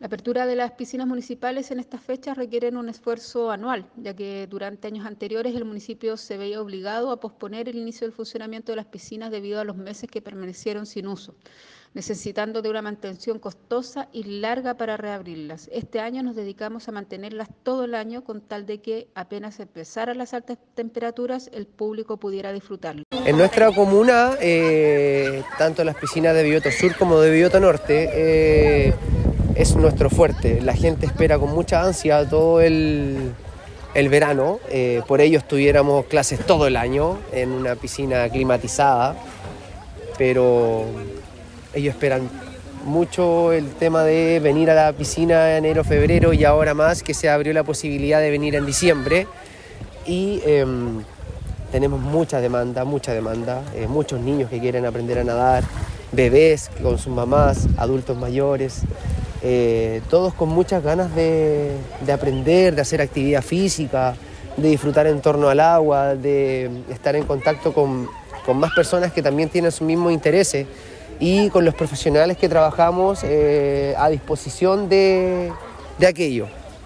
La apertura de las piscinas municipales en estas fechas requieren un esfuerzo anual, ya que durante años anteriores el municipio se veía obligado a posponer el inicio del funcionamiento de las piscinas debido a los meses que permanecieron sin uso, necesitando de una mantención costosa y larga para reabrirlas. Este año nos dedicamos a mantenerlas todo el año con tal de que apenas empezaran las altas temperaturas el público pudiera disfrutarlo. En nuestra comuna, eh, tanto las piscinas de Biota Sur como de Biota Norte, eh, es nuestro fuerte. La gente espera con mucha ansia todo el, verano. Eh, por ello estuviéramos clases todo el año en una piscina climatizada. Pero ellos esperan mucho el tema de venir a la piscina en enero, febrero y ahora más que se abrió la posibilidad de venir en diciembre. Y em, tenemos mucha demanda, mucha demanda. Eh, muchos niños que quieren aprender a nadar, bebés con sus mamás, adultos mayores. Eh, todos con muchas ganas de, aprender, de hacer actividad física, de disfrutar en torno al agua, de estar en contacto con, más personas que también tienen su mismo intereses y con los profesionales que trabajamos eh, a disposición de aquello.